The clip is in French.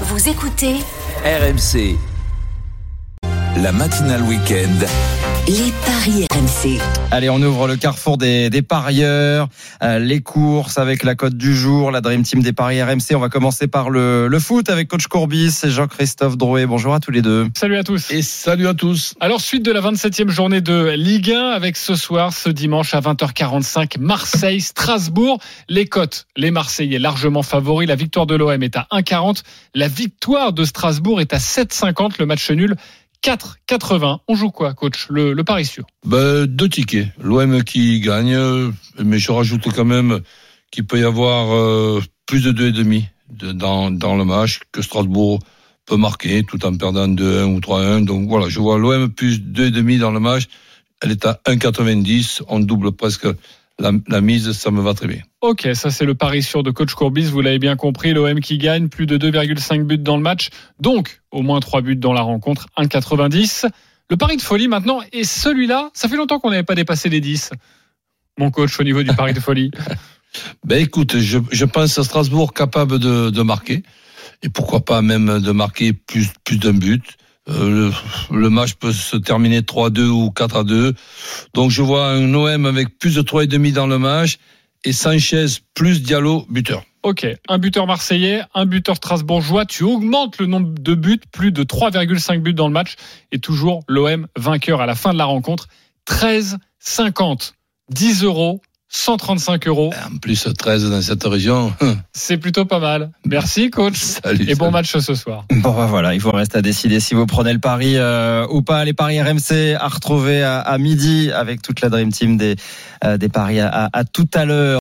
Vous écoutez RMC. La matinale week-end. Les paris RMC. Allez, on ouvre le carrefour des, des parieurs, euh, les courses avec la cote du jour, la Dream Team des paris RMC. On va commencer par le, le foot avec coach Courbis et Jean-Christophe Drouet. Bonjour à tous les deux. Salut à tous. Et salut à tous. Alors, suite de la 27e journée de Ligue 1 avec ce soir, ce dimanche à 20h45, Marseille-Strasbourg. Les cotes, les Marseillais largement favoris. La victoire de l'OM est à 1,40. La victoire de Strasbourg est à 7,50. Le match nul 4,80. On joue quoi, coach le, le pari sûr? Ben, deux tickets. L'OM qui gagne, mais je rajoute quand même qu'il peut y avoir euh, plus de 2,5 de, dans, dans le match, que Strasbourg peut marquer tout en perdant 2-1 ou 3-1. Donc voilà, je vois l'OM plus 2,5 dans le match. Elle est à 1,90. On double presque la, la mise, ça me va très bien. Ok, ça c'est le pari sûr de coach Courbis. Vous l'avez bien compris, l'OM qui gagne plus de 2,5 buts dans le match. Donc, au moins 3 buts dans la rencontre, 1,90. Le pari de folie maintenant, et celui-là, ça fait longtemps qu'on n'avait pas dépassé les 10. Mon coach au niveau du pari de folie. Ben écoute, je, je pense à Strasbourg capable de, de marquer et pourquoi pas même de marquer plus plus d'un but. Euh, le, match peut se terminer 3-2 ou 4-2. Donc je vois un OM avec plus de 3,5 dans le match et Sanchez plus Diallo buteur. Ok, un buteur marseillais, un buteur strasbourgeois, tu augmentes le nombre de buts, plus de 3,5 buts dans le match, et toujours l'OM vainqueur à la fin de la rencontre, 13,50, 10 euros, 135 euros, En plus 13 dans cette région. c'est plutôt pas mal. Merci coach, Salut. et bon salut. match ce soir. Bon, bah voilà, il vous reste à décider si vous prenez le pari euh, ou pas. Les paris RMC à retrouver à, à midi avec toute la Dream Team des, euh, des paris à, à- à tout à l'heure.